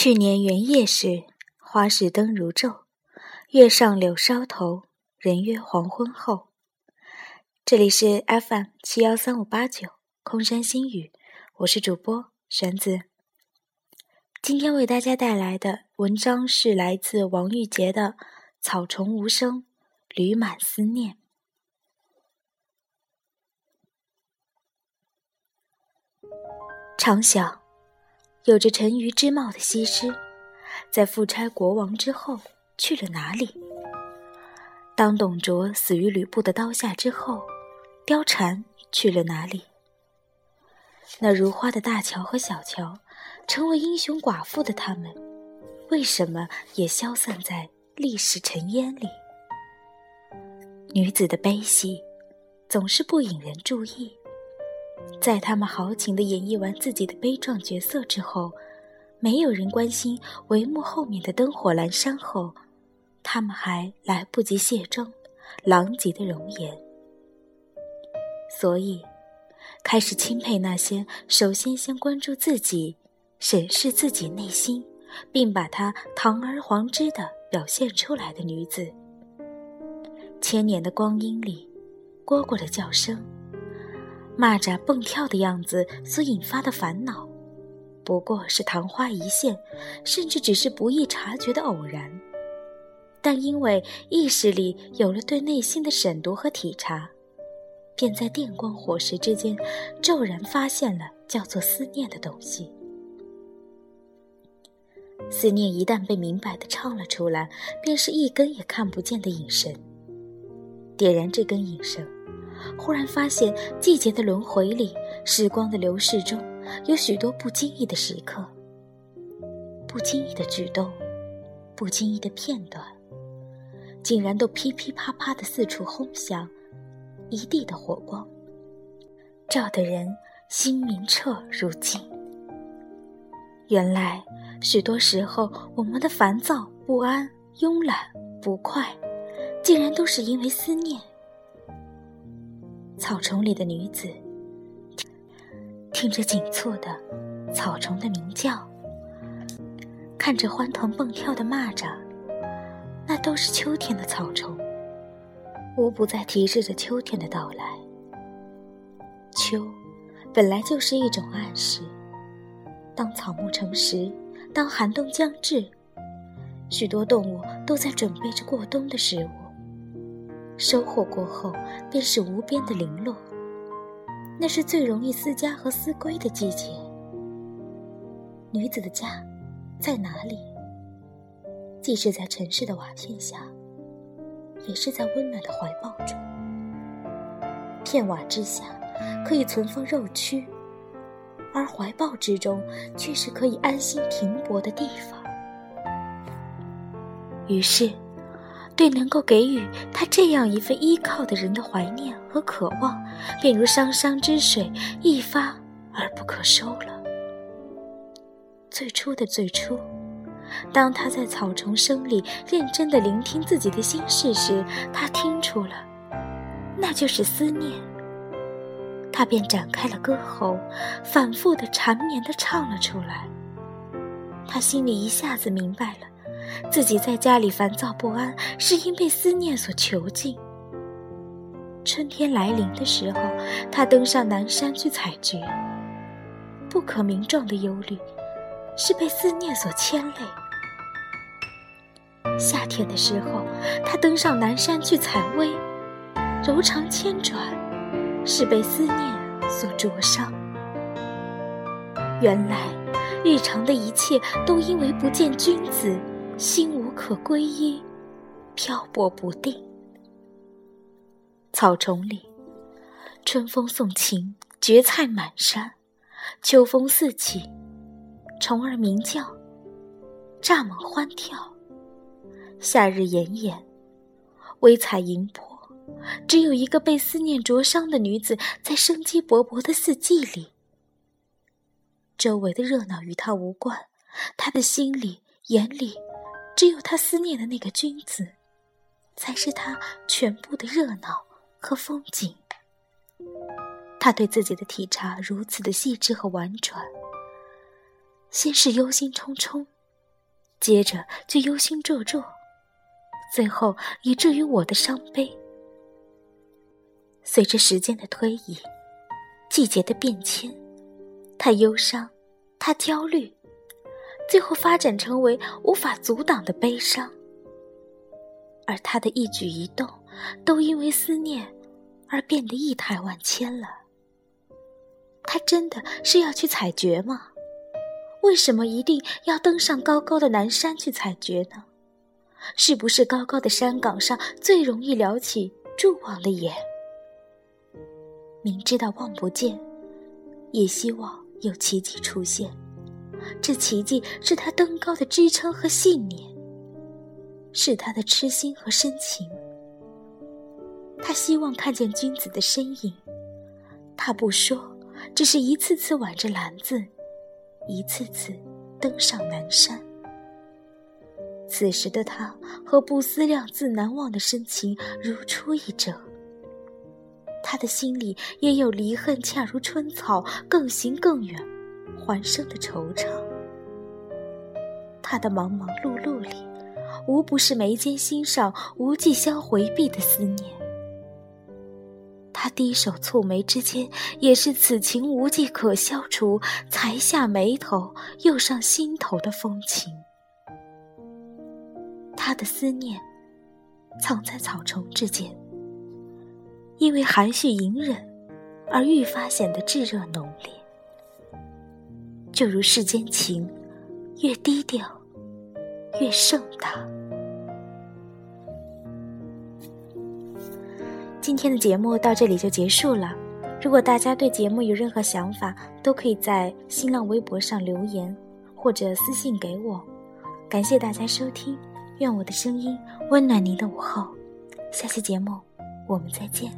去年元夜时，花市灯如昼，月上柳梢头，人约黄昏后。这里是 FM 七幺三五八九空山新语，我是主播玄子。今天为大家带来的文章是来自王玉洁的《草虫无声，缕满思念》。常想。有着沉鱼之貌的西施，在夫差国王之后去了哪里？当董卓死于吕布的刀下之后，貂蝉去了哪里？那如花的大乔和小乔，成为英雄寡妇的他们，为什么也消散在历史尘烟里？女子的悲喜，总是不引人注意。在他们豪情地演绎完自己的悲壮角色之后，没有人关心帷幕后面的灯火阑珊后，他们还来不及卸妆，狼藉的容颜。所以，开始钦佩那些首先先关注自己、审视自己内心，并把它堂而皇之地表现出来的女子。千年的光阴里，蝈蝈的叫声。蚂蚱蹦跳的样子所引发的烦恼，不过是昙花一现，甚至只是不易察觉的偶然。但因为意识里有了对内心的审读和体察，便在电光火石之间骤然发现了叫做思念的东西。思念一旦被明白的唱了出来，便是一根也看不见的引绳。点燃这根引绳。忽然发现，季节的轮回里，时光的流逝中，有许多不经意的时刻，不经意的举动，不经意的片段，竟然都噼噼啪啪的四处轰响，一地的火光，照得人心明澈如镜。原来，许多时候，我们的烦躁、不安、慵懒、不快，竟然都是因为思念。草丛里的女子，听着紧促的草虫的鸣叫，看着欢腾蹦跳的蚂蚱，那都是秋天的草虫，无不在提示着秋天的到来。秋，本来就是一种暗示。当草木成实，当寒冬将至，许多动物都在准备着过冬的食物。收获过后，便是无边的零落。那是最容易思家和思归的季节。女子的家在哪里？既是在城市的瓦片下，也是在温暖的怀抱中。片瓦之下可以存放肉躯，而怀抱之中却是可以安心停泊的地方。于是。对能够给予他这样一份依靠的人的怀念和渴望，便如汤汤之水，一发而不可收了。最初的最初，当他在草丛声里认真的聆听自己的心事时，他听出了，那就是思念。他便展开了歌喉，反复的缠绵的唱了出来。他心里一下子明白了。自己在家里烦躁不安，是因被思念所囚禁。春天来临的时候，他登上南山去采菊。不可名状的忧虑，是被思念所牵累。夏天的时候，他登上南山去采薇，柔肠千转，是被思念所灼伤。原来，日常的一切都因为不见君子。心无可归依，漂泊不定。草丛里，春风送情，蕨菜满山；秋风四起，虫儿鸣叫，蚱蜢欢跳。夏日炎炎，微彩银波，只有一个被思念灼伤的女子，在生机勃勃的四季里。周围的热闹与她无关，她的心里、眼里。只有他思念的那个君子，才是他全部的热闹和风景。他对自己的体察如此的细致和婉转，先是忧心忡忡，接着就忧心忡忡，最后以至于我的伤悲。随着时间的推移，季节的变迁，他忧伤，他焦虑，最后发展成为无法阻挡的悲伤。而他的一举一动，都因为思念而变得一台万千了。他真的是要去采蕨吗？为什么一定要登上高高的南山去采蕨呢？是不是高高的山岗上最容易撩起诸王的眼？明知道望不见，也希望有奇迹出现。这奇迹是他登高的支撑和信念，是他的痴心和深情。他希望看见君子的身影，他不说，只是一次次挽着篮子，一次次登上南山。此时的他和不思量、自难忘的深情如出一辙。他的心里也有离恨，恰如春草，更行更远，还生的惆怅。他的忙忙碌碌里，无不是眉间心上无计消回避的思念。他低首蹙眉之间，也是此情无计可消除，才下眉头，又上心头的风情。他的思念，藏在草丛之间。因为含蓄隐忍，而愈发显得炙热浓烈。就如世间情，越低调，越盛大。今天的节目到这里就结束了。如果大家对节目有任何想法，都可以在新浪微博上留言，或者私信给我。感谢大家收听，愿我的声音温暖您的午后。下期节目，我们再见。